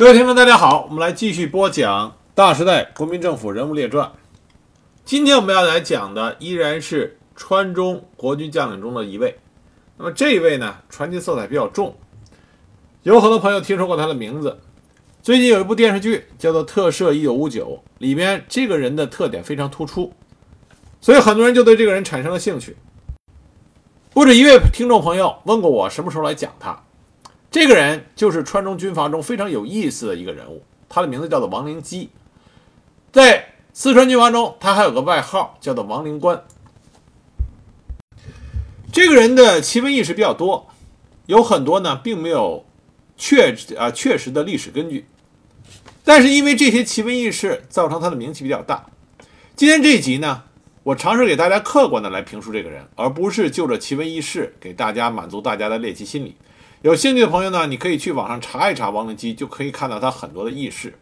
各位听众，大家好，我们来继续播讲《大时代国民政府人物列传》。今天我们要来讲的依然是川中国军将领中的一位。那么这一位呢，传奇色彩比较重，有很多朋友听说过他的名字。最近有一部电视剧叫做《特摄一九五九》，里边这个人的特点非常突出，所以很多人就对这个人产生了兴趣。不止一位听众朋友问过我什么时候来讲他。这个人就是川中军阀中非常有意思的一个人物，他的名字叫做王灵基。在四川军阀中，他还有个外号叫做王灵官。这个人的奇闻异事比较多，有很多呢并没有确啊确实的历史根据，但是因为这些奇闻异事造成他的名气比较大。今天这一集呢，我尝试给大家客观的来评述这个人，而不是就着奇闻异事给大家满足大家的猎奇心理。有兴趣的朋友呢，你可以去网上查一查王灵基，就可以看到他很多的轶事。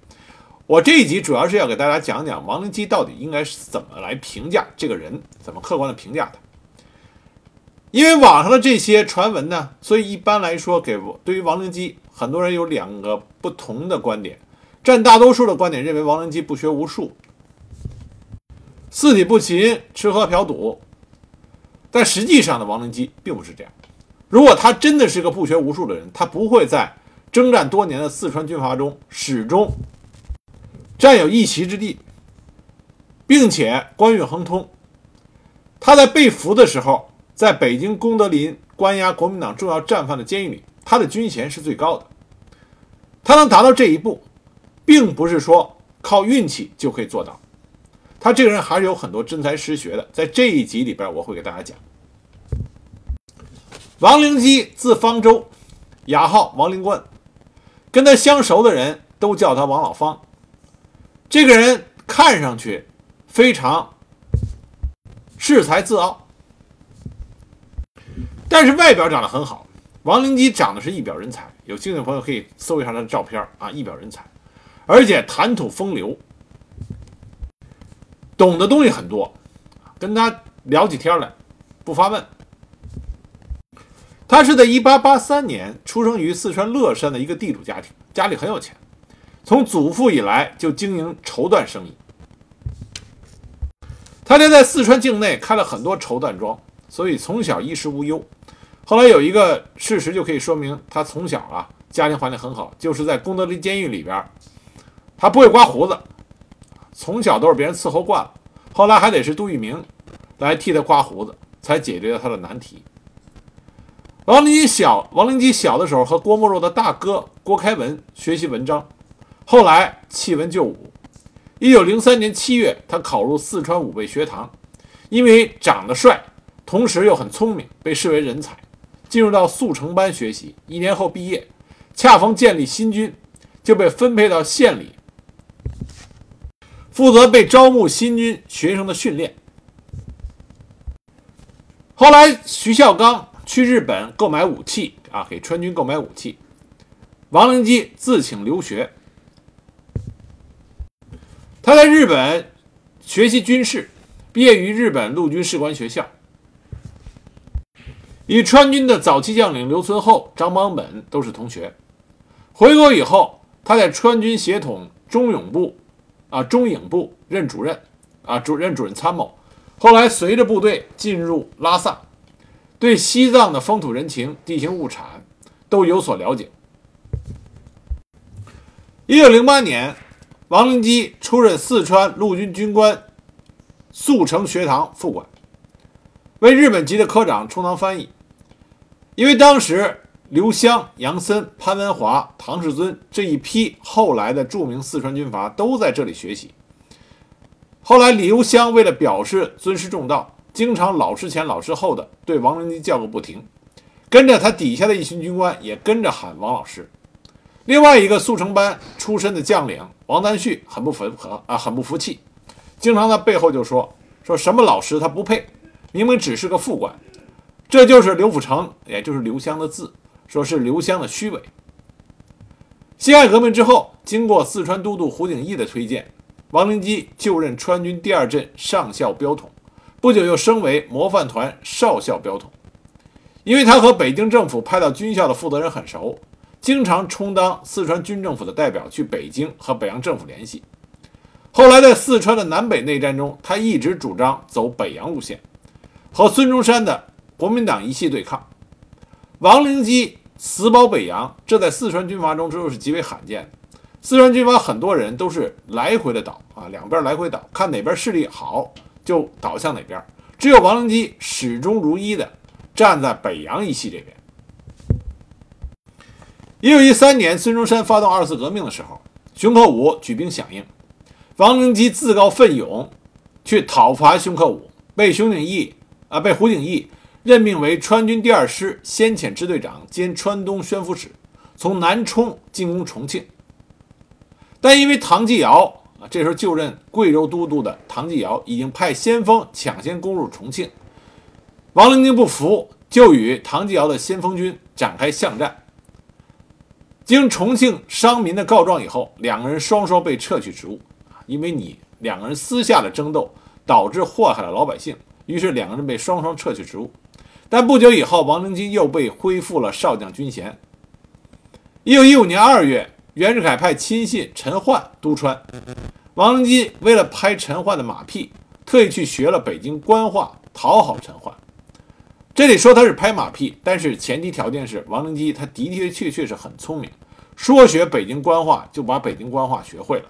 我这一集主要是要给大家讲讲王灵基到底应该是怎么来评价这个人，怎么客观的评价他。因为网上的这些传闻呢，所以一般来说，给对于王灵基，很多人有两个不同的观点。占大多数的观点认为王灵基不学无术，四体不勤，吃喝嫖赌。但实际上的王灵基并不是这样。如果他真的是个不学无术的人，他不会在征战多年的四川军阀中始终占有一席之地，并且官运亨通。他在被俘的时候，在北京功德林关押国民党重要战犯的监狱里，他的军衔是最高的。他能达到这一步，并不是说靠运气就可以做到。他这个人还是有很多真才实学的，在这一集里边，我会给大家讲。王灵基字方舟，雅号王灵官，跟他相熟的人都叫他王老方。这个人看上去非常恃才自傲，但是外表长得很好。王灵基长得是一表人才，有兴趣的朋友可以搜一下他的照片啊，一表人才，而且谈吐风流，懂的东西很多，跟他聊起天来不发问。他是在1883年出生于四川乐山的一个地主家庭，家里很有钱，从祖父以来就经营绸缎生意。他家在四川境内开了很多绸缎庄，所以从小衣食无忧。后来有一个事实就可以说明他从小啊家庭环境很好，就是在功德林监狱里边，他不会刮胡子，从小都是别人伺候惯了，后来还得是杜聿明来替他刮胡子，才解决了他的难题。王灵基小，王灵基小的时候和郭沫若的大哥郭开文学习文章，后来弃文就武。一九零三年七月，他考入四川武备学堂，因为长得帅，同时又很聪明，被视为人才，进入到速成班学习。一年后毕业，恰逢建立新军，就被分配到县里，负责被招募新军学生的训练。后来徐孝刚。去日本购买武器啊，给川军购买武器。王灵基自请留学，他在日本学习军事，毕业于日本陆军士官学校，与川军的早期将领刘存厚、张邦本都是同学。回国以后，他在川军协统中永部啊中影部任主任啊主任主任参谋，后来随着部队进入拉萨。对西藏的风土人情、地形物产都有所了解。一九零八年，王灵基出任四川陆军军官速成学堂副官，为日本籍的科长充当翻译。因为当时刘湘、杨森、潘文华、唐世尊这一批后来的著名四川军阀都在这里学习。后来，刘湘为了表示尊师重道。经常老师前老师后的对王灵基叫个不停，跟着他底下的一群军官也跟着喊王老师。另外一个速成班出身的将领王丹旭很不服和啊，很不服气，经常在背后就说说什么老师他不配，明明只是个副官。这就是刘辅成，也就是刘湘的字，说是刘湘的虚伪。辛亥革命之后，经过四川都督胡景翼的推荐，王灵基就任川军第二镇上校标统。不久又升为模范团少校标统，因为他和北京政府派到军校的负责人很熟，经常充当四川军政府的代表去北京和北洋政府联系。后来在四川的南北内战中，他一直主张走北洋路线，和孙中山的国民党一系对抗。王灵基死保北洋，这在四川军阀中这又是极为罕见的。四川军阀很多人都是来回的倒啊，两边来回倒，看哪边势力好就倒向哪边。只有王灵基始终如一的站在北洋一系这边。一九一三年，孙中山发动二次革命的时候，熊克武举兵响应，王灵基自告奋勇去讨伐熊克武，被熊鼎义啊被胡鼎义任命为川军第二师先遣支队长兼川东宣抚使，从南充进攻重庆。但因为唐继尧啊，这时候就任贵州都督的唐继尧已经派先锋抢先攻入重庆，王灵基不服，就与唐继尧的先锋军展开巷战。经重庆商民的告状以后，两个人双双被撤去职务，因为你两个人私下的争斗导致祸害了老百姓，于是两个人被双双撤去职务。但不久以后，王灵基又被恢复了少将军衔。一九一五年二月，袁世凯派亲信陈焕督川，王灵基为了拍陈焕的马屁，特意去学了北京官话，讨好陈焕。这里说他是拍马屁，但是前提条件是王灵基他的的确确是很聪明，说学北京官话就把北京官话学会了。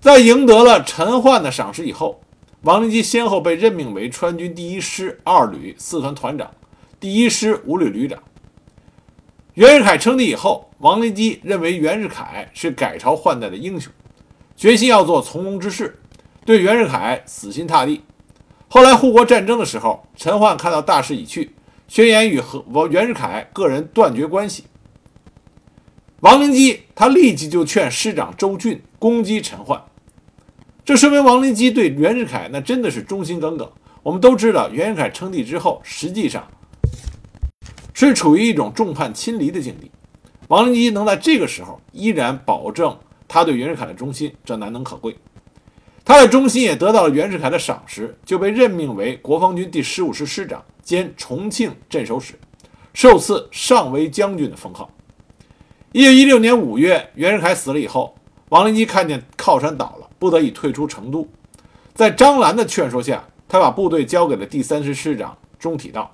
在赢得了陈焕的赏识以后，王灵基先后被任命为川军第一师二旅四团团长、第一师五旅旅长。袁世凯称帝以后，王灵基认为袁世凯是改朝换代的英雄，决心要做从龙之事，对袁世凯死心塌地。后来护国战争的时候，陈焕看到大势已去，宣言与和袁世凯个人断绝关系。王灵基他立即就劝师长周俊攻击陈焕，这说明王灵基对袁世凯那真的是忠心耿耿。我们都知道，袁世凯称帝之后，实际上是处于一种众叛亲离的境地。王灵基能在这个时候依然保证他对袁世凯的忠心，这难能可贵。他的忠心也得到了袁世凯的赏识，就被任命为国防军第十五师师长兼重庆镇守使，受赐上尉将军的封号。一九一六年五月，袁世凯死了以后，王灵基看见靠山倒了，不得已退出成都。在张澜的劝说下，他把部队交给了第三师师长钟体道。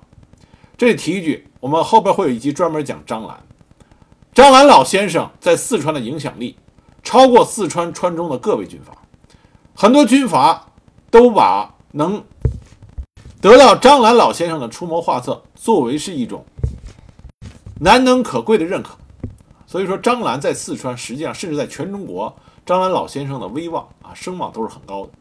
这里提一句，我们后边会有一集专门讲张澜。张澜老先生在四川的影响力超过四川川中的各位军阀。很多军阀都把能得到张澜老先生的出谋划策作为是一种难能可贵的认可，所以说张澜在四川实际上甚至在全中国，张澜老先生的威望啊声望都是很高的。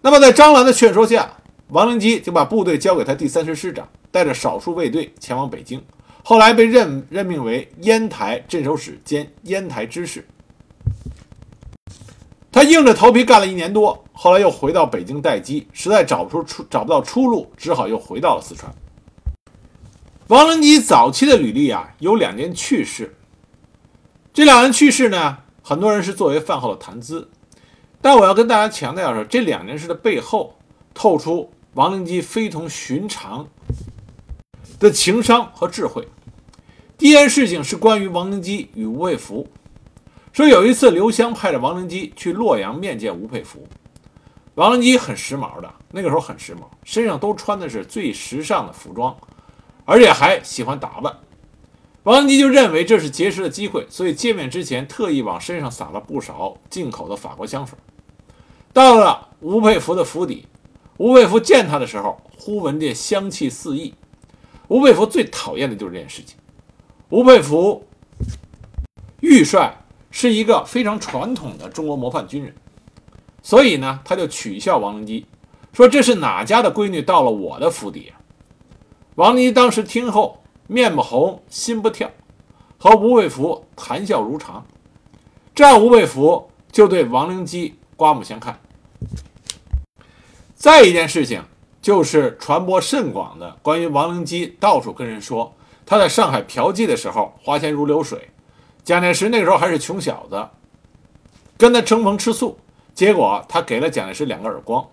那么在张澜的劝说下，王灵基就把部队交给他第三师师长，带着少数卫队前往北京，后来被任任命为烟台镇守使兼烟台知事。他硬着头皮干了一年多，后来又回到北京待机，实在找不出出找不到出路，只好又回到了四川。王灵基早期的履历啊，有两件趣事。这两件趣事呢，很多人是作为饭后的谈资，但我要跟大家强调的是，这两件事的背后透出王灵基非同寻常的情商和智慧。第一件事情是关于王灵基与吴佩孚。说有一次，刘湘派着王灵基去洛阳面见吴佩孚。王灵基很时髦的，那个时候很时髦，身上都穿的是最时尚的服装，而且还喜欢打扮。王灵基就认为这是结识的机会，所以见面之前特意往身上撒了不少进口的法国香水。到了吴佩孚的府邸，吴佩孚见他的时候，忽闻见香气四溢。吴佩孚最讨厌的就是这件事情。吴佩孚玉帅。是一个非常传统的中国模范军人，所以呢，他就取笑王灵基，说这是哪家的闺女到了我的府邸啊？王灵基当时听后，面不红心不跳，和吴佩孚谈笑如常。这样，吴佩孚就对王灵基刮目相看。再一件事情，就是传播甚广的关于王灵基到处跟人说他在上海嫖妓的时候花钱如流水。蒋介石那个时候还是穷小子，跟他争风吃醋，结果他给了蒋介石两个耳光。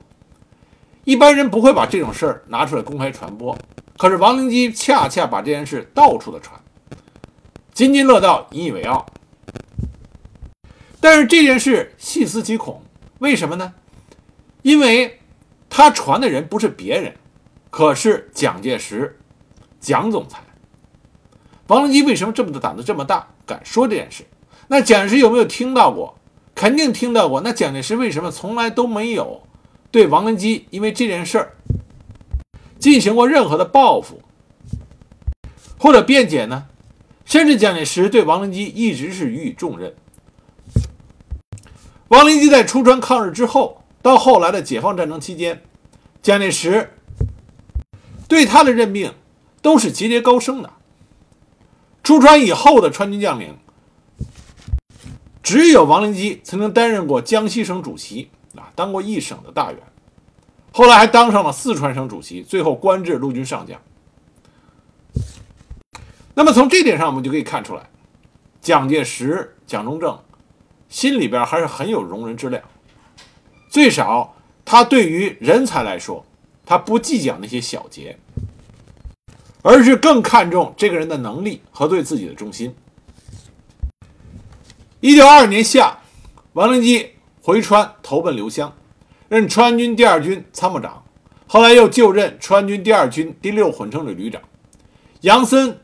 一般人不会把这种事儿拿出来公开传播。可是王灵基恰恰把这件事到处的传，津津乐道，引以为傲。但是这件事细思极恐，为什么呢？因为他传的人不是别人，可是蒋介石，蒋总裁。王灵基为什么这么的胆子这么大，敢说这件事？那蒋介石有没有听到过？肯定听到过。那蒋介石为什么从来都没有对王灵基因为这件事儿进行过任何的报复或者辩解呢？甚至蒋介石对王灵基一直是予以重任。王灵基在出川抗日之后，到后来的解放战争期间，蒋介石对他的任命都是节节高升的。出川以后的川军将领，只有王灵基曾经担任过江西省主席啊，当过一省的大员，后来还当上了四川省主席，最后官至陆军上将。那么从这点上，我们就可以看出来，蒋介石、蒋中正。心里边还是很有容人之量，最少他对于人才来说，他不计较那些小节，而是更看重这个人的能力和对自己的忠心。一九二二年夏，王灵基回川投奔刘湘，任川军第二军参谋长，后来又就任川军第二军第六混成旅旅长。杨森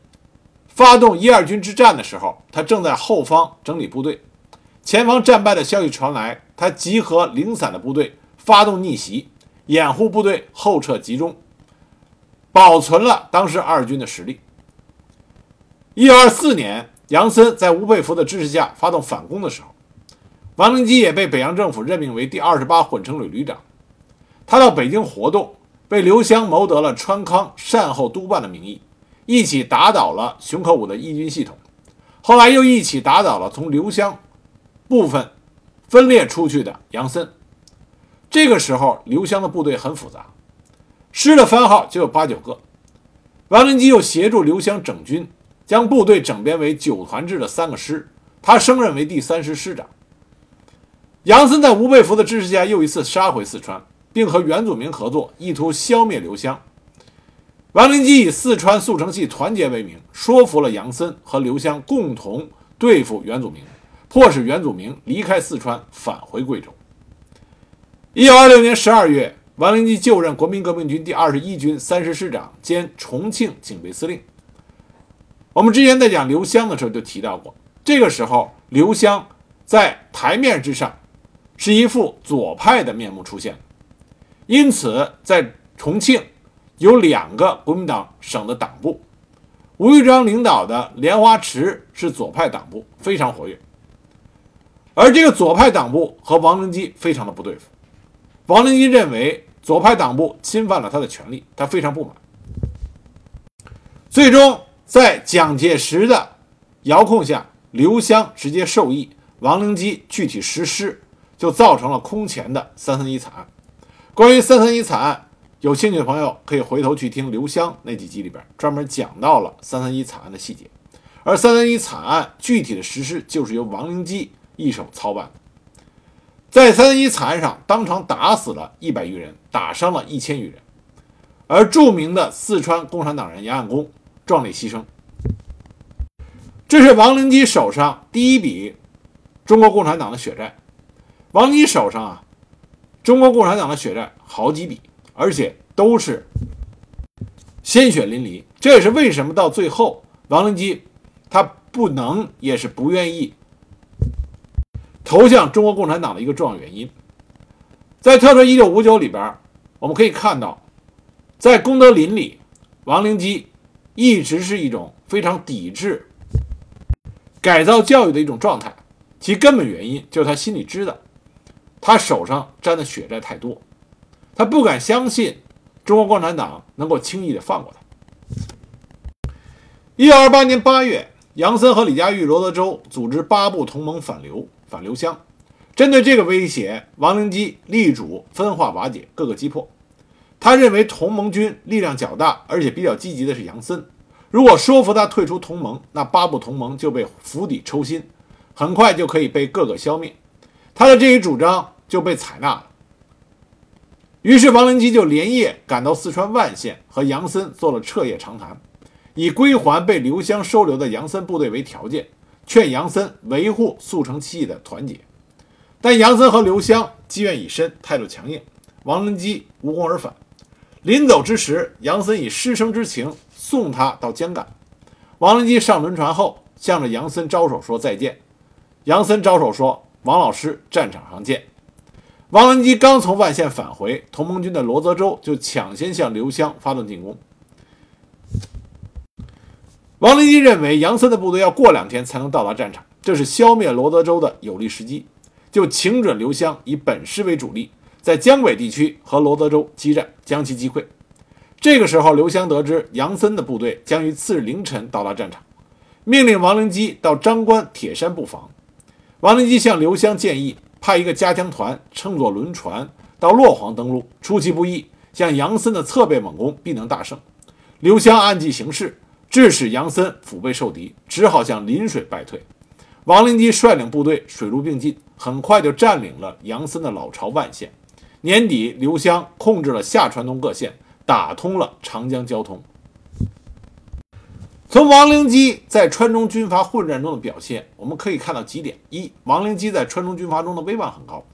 发动一二军之战的时候，他正在后方整理部队。前方战败的消息传来，他集合零散的部队，发动逆袭，掩护部队后撤集中，保存了当时二军的实力。一九二四年，杨森在吴佩孚的支持下发动反攻的时候，王灵基也被北洋政府任命为第二十八混成旅旅长。他到北京活动，被刘湘谋得了川康善后督办的名义，一起打倒了熊克武的义军系统，后来又一起打倒了从刘湘。部分分裂出去的杨森，这个时候刘湘的部队很复杂，师的番号就有八九个。王灵基又协助刘湘整军，将部队整编为九团制的三个师，他升任为第三师师长。杨森在吴佩孚的支持下又一次杀回四川，并和袁祖明合作，意图消灭刘湘。王灵基以四川速成系团结为名，说服了杨森和刘湘共同对付袁祖明。迫使袁祖明离开四川，返回贵州。一九二六年十二月，王灵基就任国民革命军第二十一军三师师长兼重庆警备司令。我们之前在讲刘湘的时候就提到过，这个时候刘湘在台面之上是一副左派的面目出现，因此在重庆有两个国民党省的党部，吴玉章领导的莲花池是左派党部，非常活跃。而这个左派党部和王灵基非常的不对付，王灵基认为左派党部侵犯了他的权利，他非常不满。最终在蒋介石的遥控下，刘湘直接授意，王灵基具体实施，就造成了空前的三三一惨案。关于三三一惨案，有兴趣的朋友可以回头去听刘湘那几集里边专门讲到了三三一惨案的细节。而三三一惨案具体的实施就是由王灵基。一手操办，在三一惨案上当场打死了一百余人，打伤了一千余人，而著名的四川共产党人杨岸公壮烈牺牲。这是王灵基手上第一笔中国共产党的血债。王灵基手上啊，中国共产党的血债好几笔，而且都是鲜血淋漓。这也是为什么到最后王灵基他不能也是不愿意。投向中国共产党的一个重要原因，在特特一九五九里边，我们可以看到，在功德林里，王灵基一直是一种非常抵制改造教育的一种状态。其根本原因就是他心里知道，他手上沾的血债太多，他不敢相信中国共产党能够轻易的放过他。一九二八年八月，杨森和李佳玉、罗德洲组织八部同盟反刘。反刘湘，针对这个威胁，王灵基力主分化瓦解，各个击破。他认为同盟军力量较大，而且比较积极的是杨森。如果说服他退出同盟，那八部同盟就被釜底抽薪，很快就可以被各个消灭。他的这一主张就被采纳了。于是王灵基就连夜赶到四川万县，和杨森做了彻夜长谈，以归还被刘湘收留的杨森部队为条件，劝杨森维护速成七义的团结。但杨森和刘湘积怨已深，态度强硬，王灵基无功而返。临走之时，杨森以师生之情送他到江干。王灵基上轮船后，向着杨森招手说再见。杨森招手说：“王老师，战场上见。”王文基刚从万县返回，同盟军的罗泽州就抢先向刘湘发动进攻。王灵基认为杨森的部队要过两天才能到达战场，这是消灭罗德州的有利时机，就请准刘湘以本师为主力，在江北地区和罗德州激战，将其击溃。这个时候，刘湘得知杨森的部队将于次日凌晨到达战场，命令王灵基到张关铁山布防。王灵基向刘湘建议。派一个加强团乘坐轮船到洛黄登陆，出其不意，向杨森的侧背猛攻，必能大胜。刘湘按计行事，致使杨森腹背受敌，只好向临水败退。王灵基率领部队水陆并进，很快就占领了杨森的老巢万县。年底，刘湘控制了下川东各县，打通了长江交通。从王灵基在川中军阀混战中的表现，我们可以看到几点：一，王灵基在川中军阀中的威望很高，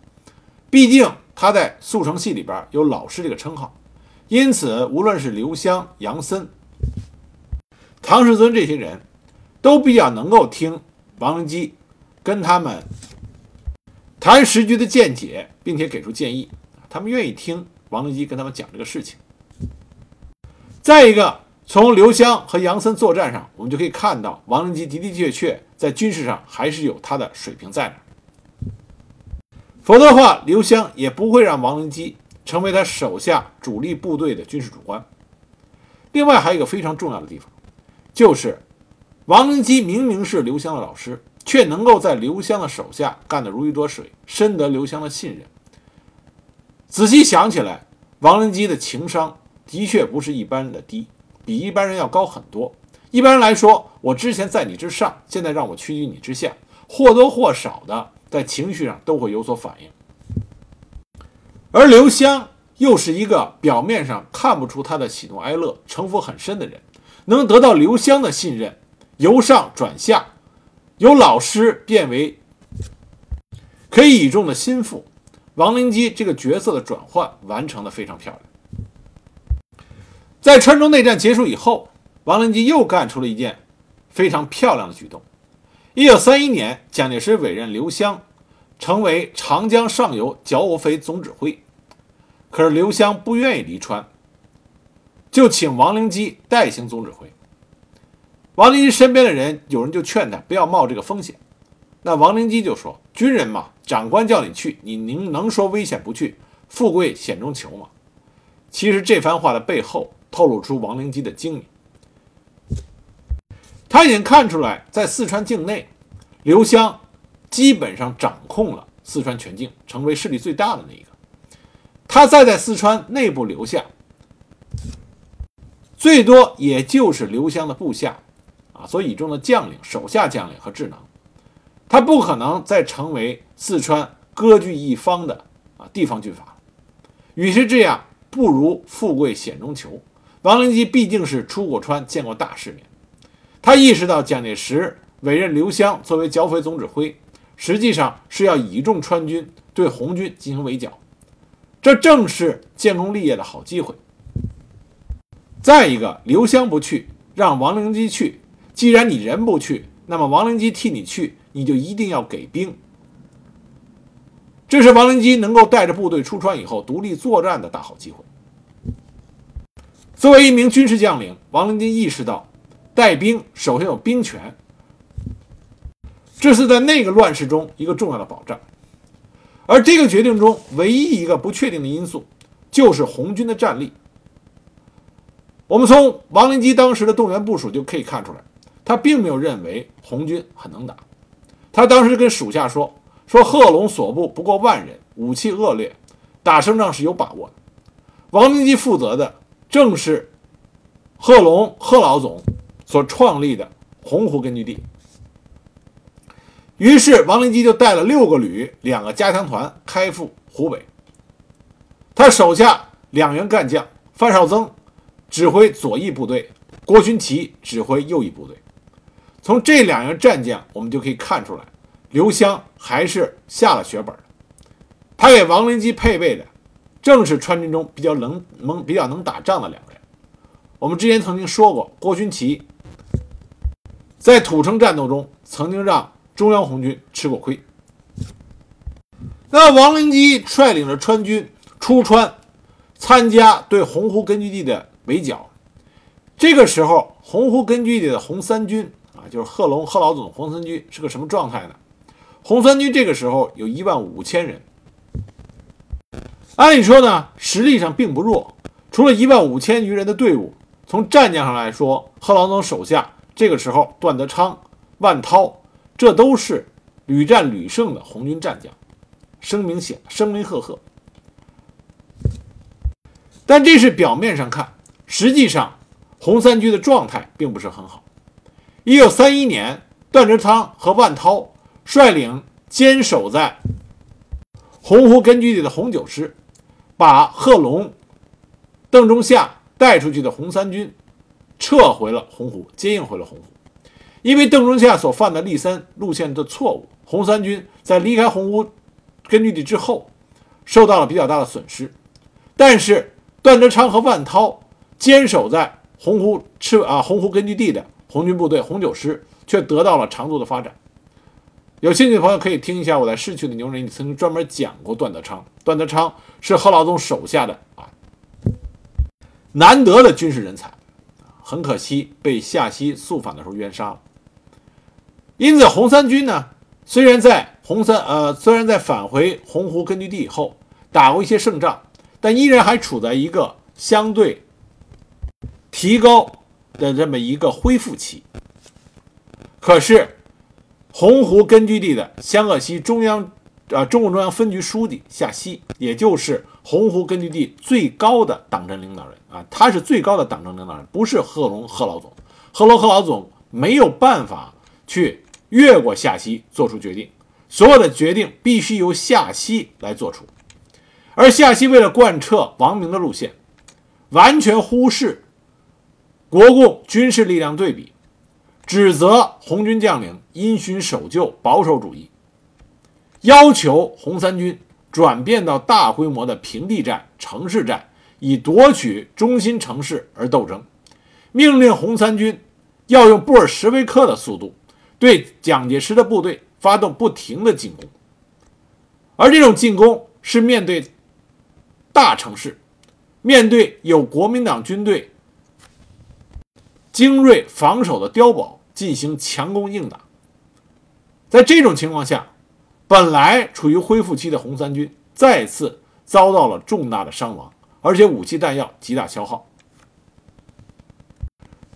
毕竟他在速成系里边有老师这个称号，因此无论是刘湘、杨森、唐世尊这些人，都比较能够听王灵基跟他们谈时局的见解，并且给出建议，他们愿意听王灵基跟他们讲这个事情。再一个。从刘湘和杨森作战上，我们就可以看到王灵基的的确确在军事上还是有他的水平在那。否则的话，刘湘也不会让王灵基成为他手下主力部队的军事主官。另外，还有一个非常重要的地方，就是王灵基明明是刘湘的老师，却能够在刘湘的手下干得如鱼得水，深得刘湘的信任。仔细想起来，王灵基的情商的确不是一般的低。比一般人要高很多。一般人来说，我之前在你之上，现在让我屈居你之下，或多或少的在情绪上都会有所反应。而刘湘又是一个表面上看不出他的喜怒哀乐、城府很深的人，能得到刘湘的信任，由上转下，由老师变为可以倚重的心腹，王灵基这个角色的转换完成的非常漂亮。在川中内战结束以后，王灵基又干出了一件非常漂亮的举动。一九三一年，蒋介石委任刘湘成为长江上游剿匪匪总指挥，可是刘湘不愿意离川，就请王灵基代行总指挥。王灵基身边的人有人就劝他不要冒这个风险，那王灵基就说：“军人嘛，长官叫你去，你能能说危险不去，富贵险中求吗？”其实这番话的背后。透露出王灵基的精明，他已经看出来，在四川境内，刘湘基本上掌控了四川全境，成为势力最大的那一个。他再在四川内部留下，最多也就是刘湘的部下，啊，所倚重的将领、手下将领和智囊，他不可能再成为四川割据一方的啊地方军阀。与其这样，不如富贵险中求。王灵基毕竟是出过川，见过大世面。他意识到蒋介石委任刘湘作为剿匪总指挥，实际上是要倚重川军，对红军进行围剿。这正是建功立业的好机会。再一个，刘湘不去，让王灵基去。既然你人不去，那么王灵基替你去，你就一定要给兵。这是王灵基能够带着部队出川以后独立作战的大好机会。作为一名军事将领，王灵基意识到，带兵首先有兵权，这是在那个乱世中一个重要的保障。而这个决定中唯一一个不确定的因素，就是红军的战力。我们从王灵基当时的动员部署就可以看出来，他并没有认为红军很能打。他当时跟属下说：“说贺龙所部不过万人，武器恶劣，打胜仗是有把握的。”王灵基负责的。正是贺龙贺老总所创立的洪湖根据地。于是王灵基就带了六个旅、两个加强团开赴湖北。他手下两员干将范绍增指挥左翼部队，郭勋祺指挥右翼部队。从这两员战将，我们就可以看出来，刘湘还是下了血本的。他给王灵基配备的，正是川军中比较能能比较能打仗的两个人。我们之前曾经说过，郭勋祺在土城战斗中曾经让中央红军吃过亏。那王灵基率领着川军出川，参加对洪湖根据地的围剿。这个时候，洪湖根据地的红三军啊，就是贺龙、贺老总红三军是个什么状态呢？红三军这个时候有一万五千人，按理说呢，实力上并不弱。除了一万五千余人的队伍，从战将上来说，贺老总手下这个时候段德昌、万涛，这都是屡战屡胜的红军战将。声名显，声名赫赫。但这是表面上看，实际上红三军的状态并不是很好。一九三一年，段德昌和万涛率领坚守在洪湖根据地的红九师，把贺龙、邓中夏带出去的红三军撤回了洪湖，接应回了洪湖。因为邓中夏所犯的立三路线的错误，红三军在离开洪湖。根据地之后，受到了比较大的损失，但是段德昌和万涛坚守在洪湖赤啊洪湖根据地的红军部队红九师却得到了长足的发展。有兴趣的朋友可以听一下我在《逝去的牛人》里曾经专门讲过段德昌。段德昌是贺老总手下的啊难得的军事人才，很可惜被夏曦肃反的时候冤杀了。因此红三军呢，虽然在红三呃，虽然在返回洪湖根据地以后打过一些胜仗，但依然还处在一个相对提高的这么一个恢复期。可是，洪湖根据地的湘鄂西中央啊中共中央分局书记夏曦，也就是洪湖根据地最高的党政领导人啊，他是最高的党政领导人，不是贺龙贺老总。贺龙贺老总没有办法去越过夏曦做出决定。所有的决定必须由夏曦来做出，而夏曦为了贯彻王明的路线，完全忽视国共军事力量对比，指责红军将领因循守旧、保守主义，要求红三军转变到大规模的平地战、城市战，以夺取中心城市而斗争，命令红三军要用布尔什维克的速度对蒋介石的部队。发动不停的进攻，而这种进攻是面对大城市，面对有国民党军队精锐防守的碉堡进行强攻硬打。在这种情况下，本来处于恢复期的红三军再次遭到了重大的伤亡，而且武器弹药极大消耗。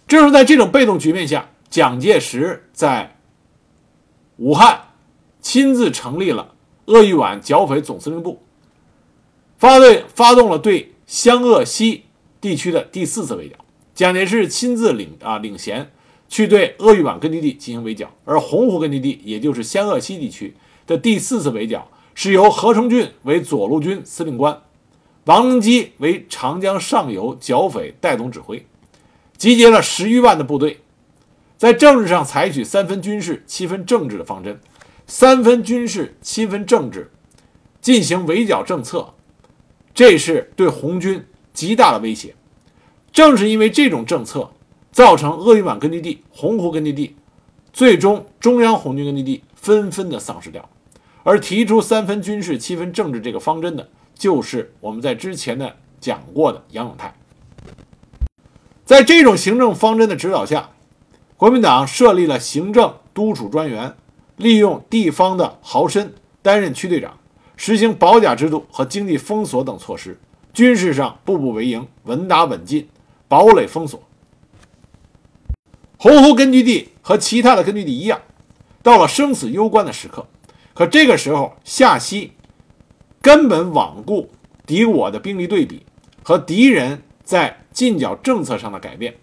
正是在这种被动局面下，蒋介石在。武汉亲自成立了鄂豫皖剿匪总司令部，发对发动了对湘鄂西地区的第四次围剿。蒋介石亲自领啊领衔去对鄂豫皖根据地进行围剿，而洪湖根据地，也就是湘鄂西地区的第四次围剿，是由何成俊为左路军司令官，王灵基为长江上游剿匪带总指挥，集结了十余万的部队。在政治上采取三分军事、七分政治的方针，三分军事、七分政治进行围剿政策，这是对红军极大的威胁。正是因为这种政策，造成鄂豫皖根据地、洪湖根据地，最终中央红军根据地纷纷的丧失掉。而提出三分军事、七分政治这个方针的，就是我们在之前的讲过的杨永泰。在这种行政方针的指导下。国民党设立了行政督署专员，利用地方的豪绅担任区队长，实行保甲制度和经济封锁等措施。军事上步步为营，稳打稳进，堡垒封锁。洪湖根据地和其他的根据地一样，到了生死攸关的时刻，可这个时候夏曦根本罔顾敌我的兵力对比和敌人在进剿政策上的改变。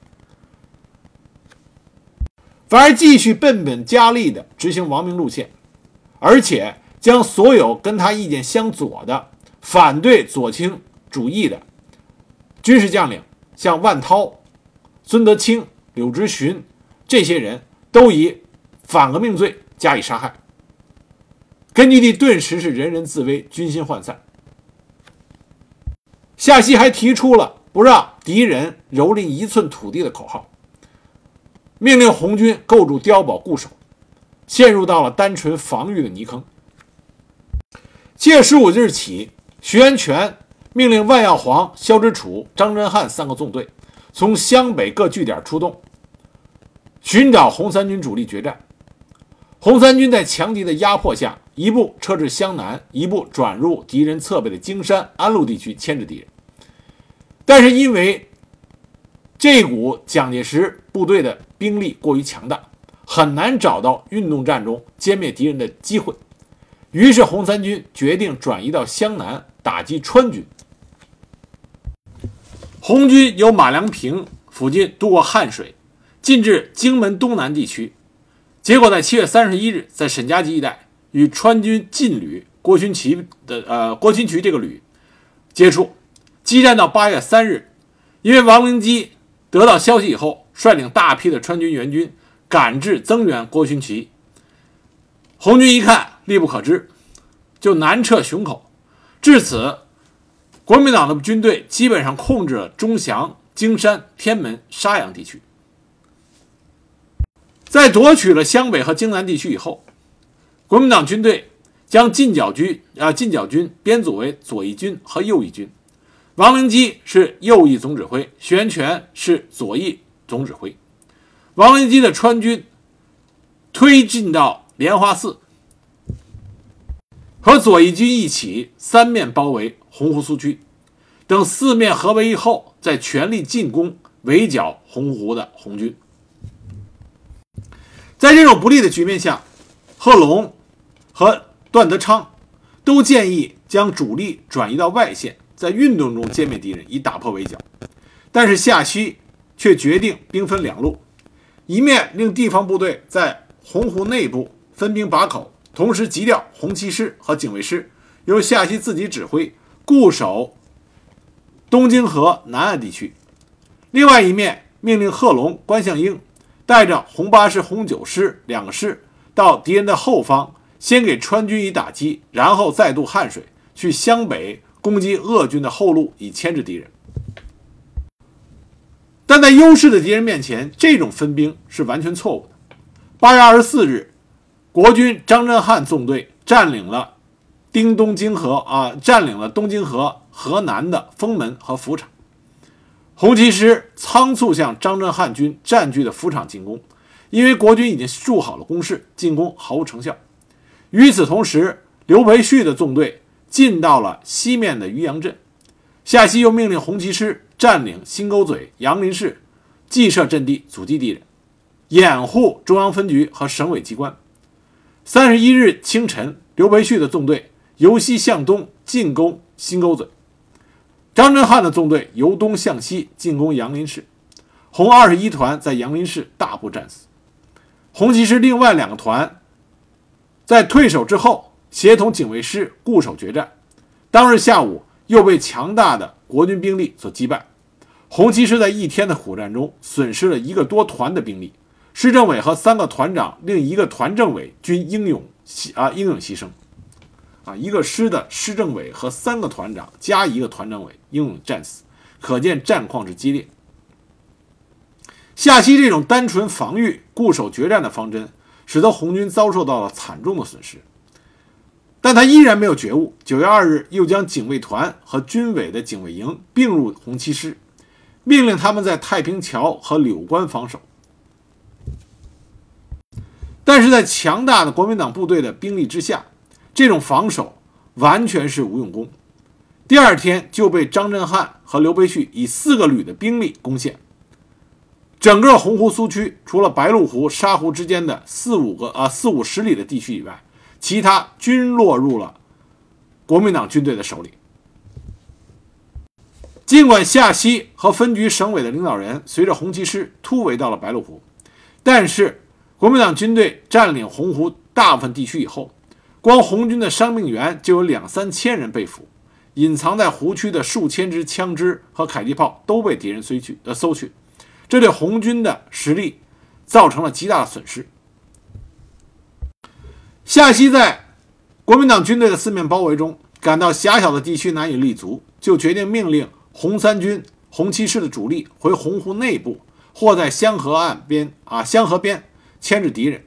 反而继续笨本加厉地执行亡命路线，而且将所有跟他意见相左的、反对左倾主义的军事将领，像万涛、孙德清、柳直荀这些人都以反革命罪加以杀害。根据地顿时是人人自危，军心涣散。夏曦还提出了不让敌人蹂躏一寸土地的口号，命令红军构筑碉堡固守，陷入到了单纯防御的泥坑。七月十五日起，徐源泉命令万耀煌、肖之楚、张真汉三个纵队从湘北各据点出动，寻找红三军主力决战。红三军在强敌的压迫下，一部撤至湘南，一部转入敌人侧背的京山、安陆地区牵制敌人。但是因为这股蒋介石部队的兵力过于强大，很难找到运动战中歼灭敌人的机会。于是红三军决定转移到湘南打击川军。红军由马良平附近渡过汉水，进至荆门东南地区。结果在七月三十一日，在沈家集一带与川军劲旅郭勋祺的呃郭勋祺这个旅接触，激战到八月三日，因为王灵基得到消息以后，率领大批的川军援军赶至增援郭勋祺。红军一看力不可支，就南撤熊口。至此，国民党的军队基本上控制了钟祥、京山、天门、沙洋地区。在夺取了湘北和京南地区以后，国民党军队将进剿军啊进剿军编组为左翼军和右翼军，王灵基是右翼总指挥，徐源泉是左翼总指挥。王灵基的川军推进到莲花寺，和左翼军一起三面包围洪湖苏区，等四面合围以后，再全力进攻围剿洪湖的红军。在这种不利的局面下，贺龙和段德昌都建议将主力转移到外线，在运动中歼灭敌人，以打破围剿。但是夏曦却决定兵分两路，一面令地方部队在洪湖内部分兵把口，同时急调红七师和警卫师，由夏曦自己指挥，固守东京河南岸地区；另外一面命令贺龙、关向应。带着红八师、红九师两个师到敌人的后方，先给川军以打击，然后再渡汉水去湘北攻击鄂军的后路，以牵制敌人。但在优势的敌人面前，这种分兵是完全错误的。八月二十四日，国军张真汉纵队占领了丁东京河啊，占领了东京河河南的封门和府场。红旗师仓促向张震汉军占据的府场进攻，因为国军已经筑好了工事，进攻毫无成效。与此同时，刘培旭的纵队进到了西面的渔阳镇，夏曦又命令红旗师占领新沟嘴、杨林市，既设阵地阻击敌人，掩护中央分局和省委机关。三十一日清晨，刘培旭的纵队由西向东进攻新沟嘴。张真汉的纵队由东向西进攻杨林市，红二十一团在杨林市大部战死。红旗师另外两个团在退守之后，协同警卫师固守决战。当日下午又被强大的国军兵力所击败。红旗师在一天的苦战中损失了一个多团的兵力，师政委和三个团长，另一个团政委均英勇牺啊英勇牺牲。啊，一个师的师政委和三个团长加一个团政委英勇战死，可见战况之激烈。夏曦这种单纯防御、固守决战的方针，使得红军遭受到了惨重的损失。但他依然没有觉悟。九月二日，又将警卫团和军委的警卫营并入红七师，命令他们在太平桥和柳关防守。但是在强大的国民党部队的兵力之下，这种防守完全是无用功，第二天就被张震汉和刘培旭以四个旅的兵力攻陷。整个洪湖苏区，除了白鹿湖、沙湖之间的四五个啊四五十里的地区以外，其他均落入了国民党军队的手里。尽管夏曦和分局、省委的领导人随着红旗师突围到了白鹿湖，但是国民党军队占领洪湖大部分地区以后。光红军的伤病员就有两三千人被俘，隐藏在湖区的数千支枪支和迫击炮都被敌人搜去，呃，搜去，这对红军的实力造成了极大的损失。夏曦在国民党军队的四面包围中，感到狭小的地区难以立足，就决定命令红三军、红七师的主力回洪湖内部，或在香河岸边啊香河边牵制敌人。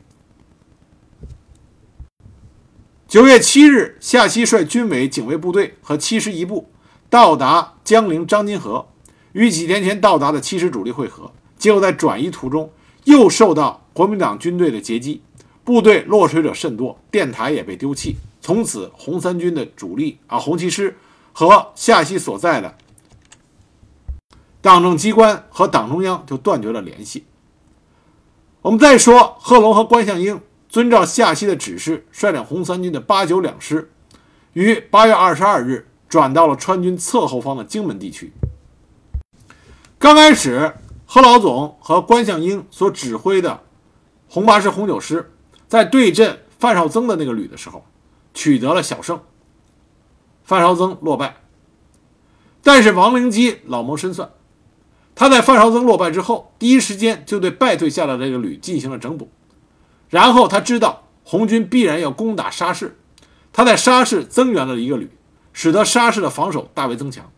九月七日，夏曦率军委警卫部队和七师一部到达江陵张金河，与几天前到达的七师主力会合，结果在转移途中又受到国民党军队的截击。部队落水者甚多，电台也被丢弃。从此，红三军的主力啊，红七师和夏曦所在的党政机关和党中央就断绝了联系。我们再说，贺龙和关向应遵照夏曦的指示，率领红三军的八九两师，于八月二十二日转到了川军侧后方的荆门地区。刚开始，贺老总和关向应所指挥的红八师、红九师。在对阵范绍增的那个旅的时候，取得了小胜，范绍增落败。但是王灵基老谋深算，他在范绍增落败之后，第一时间就对败退下来的这个旅进行了整补。然后他知道红军必然要攻打沙市，他在沙市增援了一个旅，使得沙市的防守大为增强。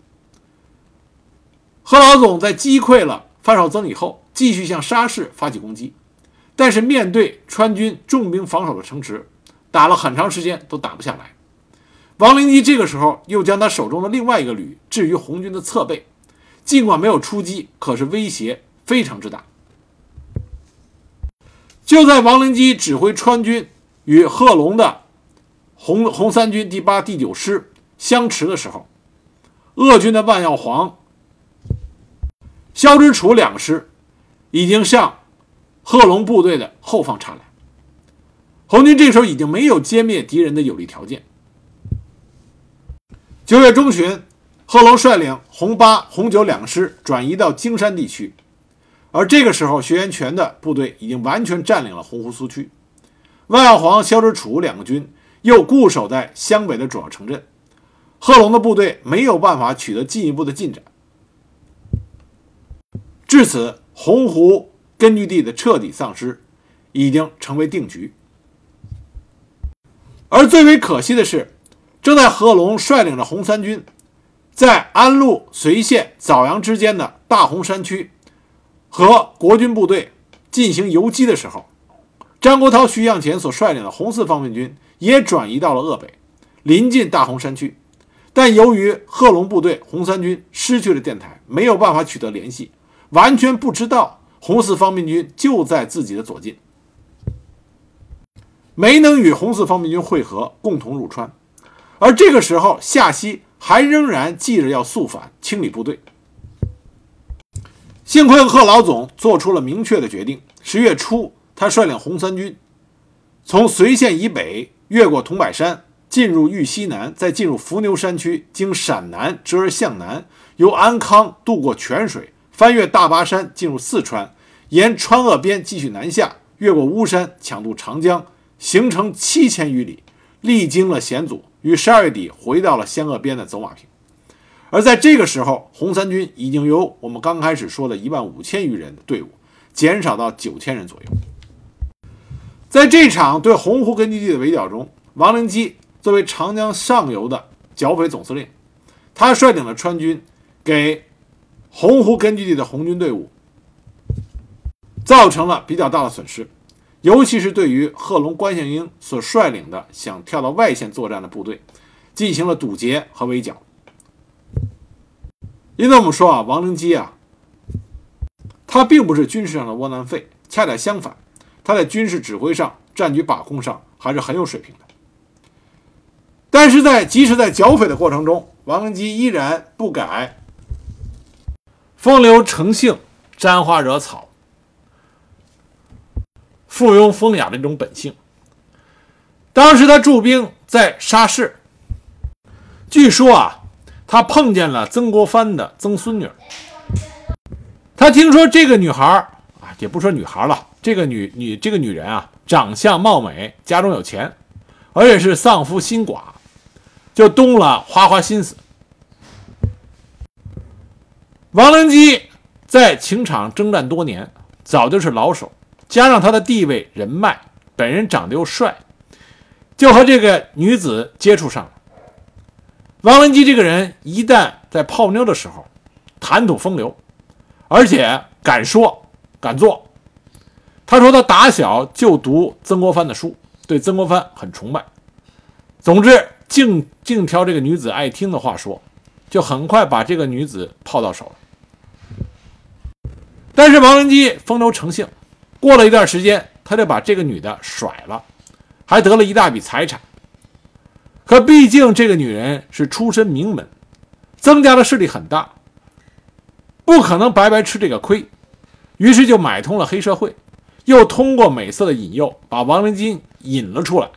贺老总在击溃了范绍增以后，继续向沙市发起攻击。但是面对川军重兵防守的城池，打了很长时间都打不下来。王灵基这个时候又将他手中的另外一个旅置于红军的侧背，尽管没有出击，可是威胁非常之大。就在王灵基指挥川军与贺龙的红红三军第八、第九师相持的时候，鄂军的万耀煌、肖之楚两师已经向。贺龙部队的后方插来，红军这时候已经没有歼灭敌人的有利条件。九月中旬，贺龙率领红八、红九两师转移到京山地区，而这个时候，薛元全的部队已经完全占领了洪湖苏区，万耀煌、萧之楚两个军又固守在湘北的主要城镇，贺龙的部队没有办法取得进一步的进展。至此，洪湖。根据地的彻底丧失，已经成为定局。而最为可惜的是，正在贺龙率领着红三军在安陆随县枣阳之间的大洪山区和国军部队进行游击的时候，张国焘、徐向前所率领的红四方面军也转移到了鄂北，临近大洪山区。但由于贺龙部队红三军失去了电台，没有办法取得联系，完全不知道。红四方面军就在自己的左近，没能与红四方面军会合，共同入川。而这个时候，夏曦还仍然记着要速反，清理部队。幸亏贺老总做出了明确的决定。十月初，他率领红三军从随县以北越过桐柏山，进入豫西南，再进入伏牛山区，经陕南折而向南，由安康渡过泉水。翻越大巴山进入四川，沿川鄂边继续南下，越过巫山抢渡长江，行程七千余里，历经了险阻，于十二月底回到了湘鄂边的走马坪。而在这个时候，红三军已经由我们刚开始说的一万五千余人的队伍，减少到九千人左右。在这场对洪湖根据地的围剿中，王灵基作为长江上游的剿匪总司令，他率领了川军给。洪湖根据地的红军队伍造成了比较大的损失，尤其是对于贺龙、关向应所率领的想跳到外线作战的部队，进行了堵截和围剿。因此，我们说啊，王灵基啊，他并不是军事上的窝囊废，恰恰相反，他在军事指挥上、战局把控上还是很有水平的。但是在即使在剿匪的过程中，王灵基依然不改。风流成性，沾花惹草，附庸风雅的一种本性。当时他驻兵在沙市，据说啊，他碰见了曾国藩的曾孙女。他听说这个女孩啊，也不说女孩了，这个女女这个女人啊，长相貌美，家中有钱，而且是丧夫心寡，就动了花花心思，王灵基在情场征战多年，早就是老手，加上他的地位人脉，本人长得又帅，就和这个女子接触上了。王灵基这个人一旦在泡妞的时候，谈吐风流，而且敢说敢做。他说他打小就读曾国藩的书，对曾国藩很崇拜。总之，净净挑这个女子爱听的话说，就很快把这个女子泡到手了。但是王文基风流成性，过了一段时间，他就把这个女的甩了，还得了一大笔财产。可毕竟这个女人是出身名门，曾家的势力很大，不可能白白吃这个亏，于是就买通了黑社会，又通过美色的引诱，把王灵基引了出来，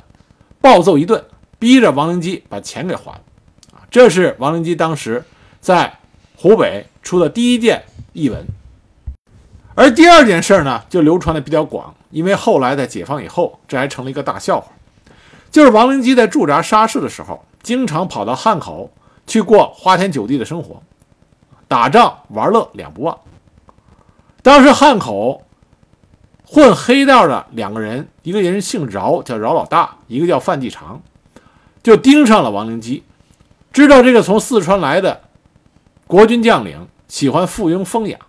暴揍一顿，逼着王灵基把钱给还了。这是王灵基当时在湖北出的第一件译文。而第二件事呢，就流传的比较广，因为后来在解放以后，这还成了一个大笑话。就是王灵基在驻扎沙市的时候，经常跑到汉口去过花天酒地的生活，打仗玩乐两不忘。当时汉口混黑道的两个人，一个人姓饶，叫饶老大；一个叫范继长，就盯上了王灵基，知道这个从四川来的国军将领喜欢附庸风雅。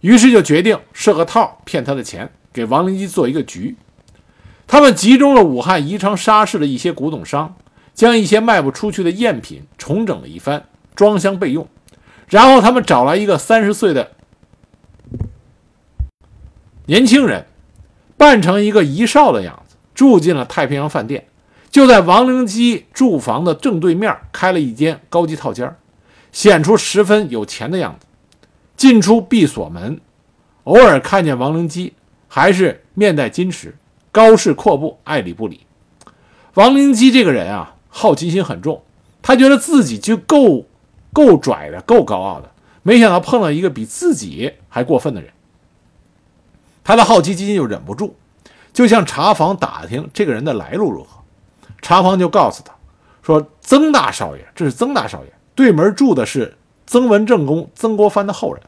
于是就决定设个套骗他的钱，给王灵基做一个局。他们集中了武汉宜昌沙市的一些古董商，将一些卖不出去的赝品重整了一番，装箱备用。然后他们找来一个三十岁的年轻人，扮成一个遗少的样子，住进了太平洋饭店，就在王灵基住房的正对面开了一间高级套间，显出十分有钱的样子。进出必锁门，偶尔看见王灵基，还是面带矜持，高视阔步，爱理不理。王灵基这个人啊，好奇心很重，他觉得自己就够够拽的，够高傲的，没想到碰到一个比自己还过分的人，他的好奇心就忍不住，就向茶房打听这个人的来路如何。茶房就告诉他说：“曾大少爷，这是曾大少爷，对门住的是曾文正公曾国藩的后人。”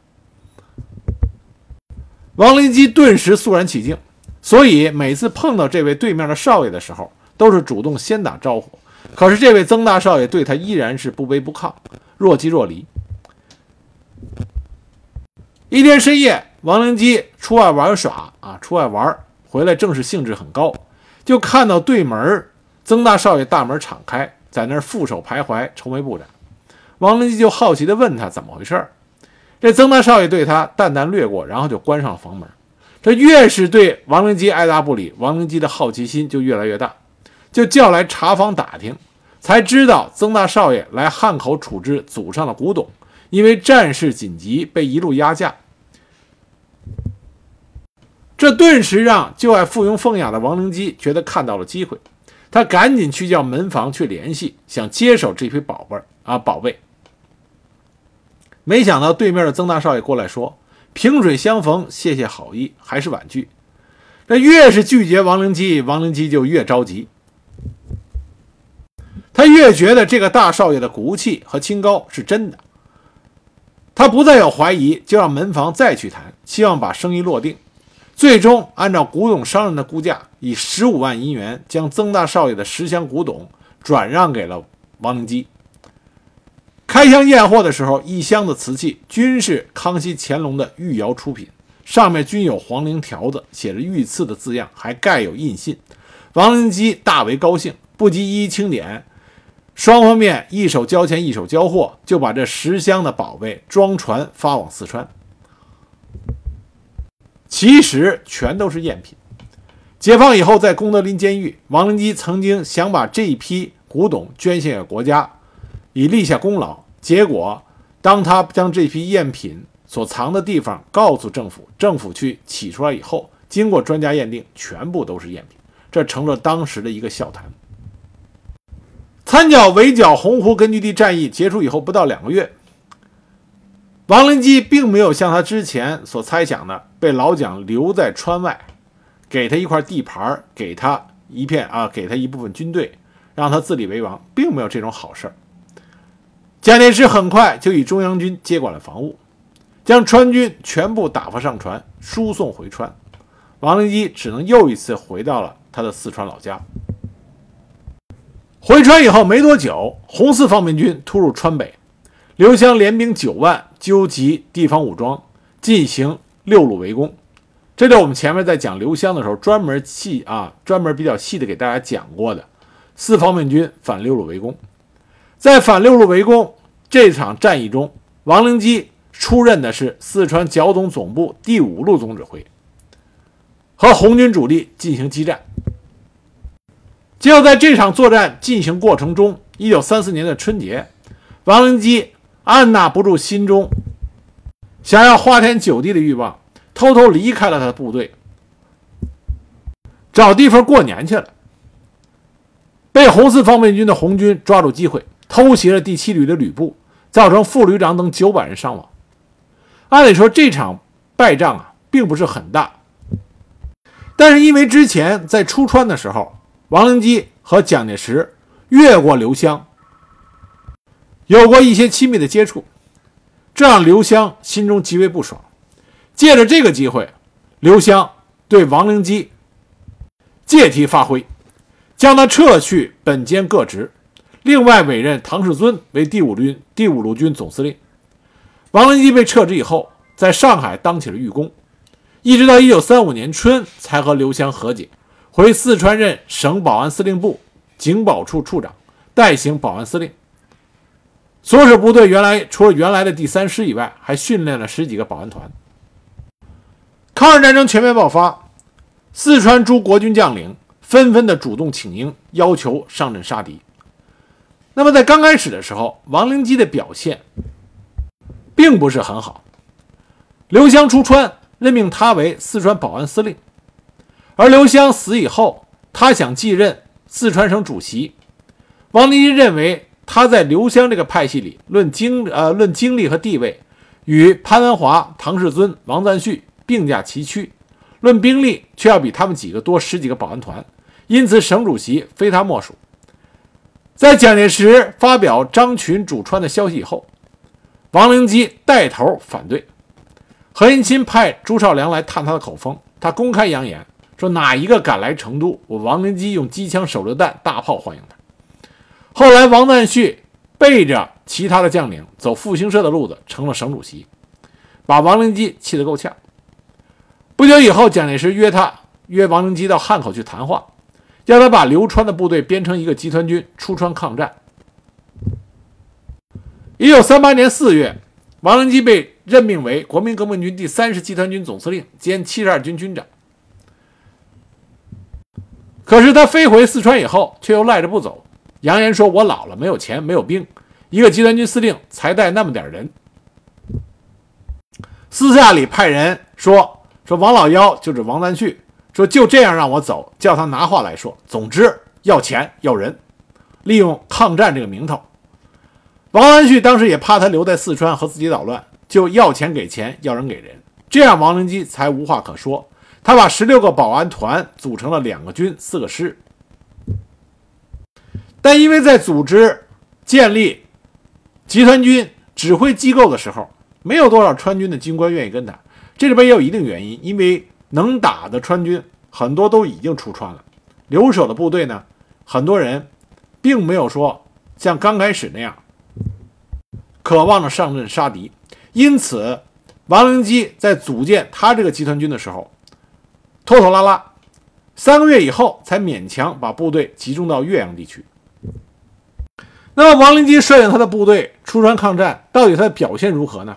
王灵基顿时肃然起敬，所以每次碰到这位对面的少爷的时候，都是主动先打招呼。可是这位曾大少爷对他依然是不卑不亢，若即若离。一天深夜，王灵基出外玩耍啊，出外玩回来，正是兴致很高，就看到对门曾大少爷大门敞开，在那儿负手徘徊，愁眉不展。王灵基就好奇地问他怎么回事。这曾大少爷对他淡淡掠过，然后就关上了房门。这越是对王灵基爱答不理，王灵基的好奇心就越来越大，就叫来茶房打听，才知道曾大少爷来汉口处置祖上的古董，因为战事紧急被一路压价。这顿时让就爱附庸风雅的王灵基觉得看到了机会，他赶紧去叫门房去联系，想接手这批宝贝儿啊宝贝。没想到对面的曾大少爷过来说：“萍水相逢，谢谢好意，还是婉拒。”这越是拒绝王灵基，王灵基就越着急。他越觉得这个大少爷的骨气和清高是真的，他不再有怀疑，就让门房再去谈，希望把生意落定。最终按照古董商人的估价，以十五万银元将曾大少爷的十箱古董转让给了王灵基。开箱验货的时候，一箱的瓷器均是康熙、乾隆的御窑出品，上面均有黄绫条子，写着“御赐”的字样，还盖有印信。王灵基大为高兴，不及一一清点，双方面一手交钱，一手交货，就把这十箱的宝贝装船发往四川。其实全都是赝品。解放以后，在功德林监狱，王灵基曾经想把这一批古董捐献给国家。以立下功劳，结果当他将这批赝品所藏的地方告诉政府，政府去取出来以后，经过专家验定，全部都是赝品，这成了当时的一个笑谈。参剿围剿洪湖根据地战役结束以后不到两个月，王灵基并没有像他之前所猜想的被老蒋留在川外，给他一块地盘，给他一片啊，给他一部分军队，让他自立为王，并没有这种好事儿。蒋介石很快就以中央军接管了防务，将川军全部打发上船，输送回川。王灵基只能又一次回到了他的四川老家。回川以后没多久，红四方面军突入川北，刘湘联兵九万，纠集地方武装，进行六路围攻。这就我们前面在讲刘湘的时候，专门细啊，专门比较细的给大家讲过的四方面军反六路围攻。在反六路围攻这场战役中，王灵基出任的是四川剿总总部第五路总指挥，和红军主力进行激战。结果在这场作战进行过程中，一九三四年的春节，王灵基按捺不住心中想要花天酒地的欲望。偷偷离开了他的部队，找地方过年去了。被红四方面军的红军抓住机会，偷袭了第七旅的旅部，造成副旅长等九百人伤亡。按理说这场败仗啊，并不是很大，但是因为之前在出川的时候，王灵基和蒋介石越过刘湘，有过一些亲密的接触，这让刘湘心中极为不爽。借着这个机会，刘湘对王灵基借题发挥，将他撤去本兼各职，另外委任唐世尊为第五军第五路军总司令。王文基被撤职以后，在上海当起了狱工，一直到一九三五年春才和刘湘和解，回四川任省保安司令部警保处处长，代行保安司令。所属部队原来除了原来的第三师以外，还训练了十几个保安团。抗日战争全面爆发，四川诸国军将领纷纷的主动请缨，要求上阵杀敌。那么在刚开始的时候，王灵基的表现并不是很好。刘湘出川，任命他为四川保安司令。而刘湘死以后，他想继任四川省主席。王灵基认为他在刘湘这个派系里，论经呃论经历和地位，与潘文华、唐世尊、王赞旭。并驾齐驱，论兵力却要比他们几个多十几个保安团，因此省主席非他莫属。在蒋介石发表张群主川的消息以后，王灵基带头反对。何应钦派朱绍良来探他的口风，他公开扬言说：“哪一个敢来成都，我王灵基用机枪、手榴弹、大炮欢迎他。”后来，王赞旭背着其他的将领走复兴社的路子，成了省主席，把王灵基气得够呛。不久以后，蒋介石约他约王灵基到汉口去谈话，要他把刘川的部队编成一个集团军出川抗战。一九三八年四月，王灵基被任命为国民革命军第三十集团军总司令兼七十二军军长。可是他飞回四川以后，却又赖着不走，扬言说：“我老了，没有钱，没有兵，一个集团军司令才带那么点人。”私下里派人说。说王老幺就是王赞旭，说就这样让我走，叫他拿话来说。总之要钱要人，利用抗战这个名头。王赞旭当时也怕他留在四川和自己捣乱，就要钱给钱，要人给人，这样王灵基才无话可说。他把十六个保安团组成了两个军四个师，但因为在组织建立集团军指挥机构的时候，没有多少川军的军官愿意跟他。这里边也有一定原因，因为能打的川军很多都已经出川了，留守的部队呢，很多人并没有说像刚开始那样渴望着上阵杀敌，因此王灵基在组建他这个集团军的时候，拖拖拉拉，三个月以后才勉强把部队集中到岳阳地区。那么王灵基率领他的部队出川抗战，到底他的表现如何呢？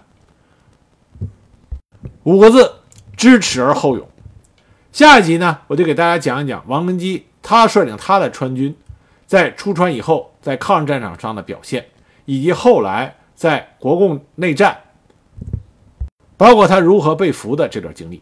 五个字：知耻而后勇。下一集呢，我就给大家讲一讲王文基他率领他的川军在出川以后，在抗日战场上的表现，以及后来在国共内战，包括他如何被俘的这段经历。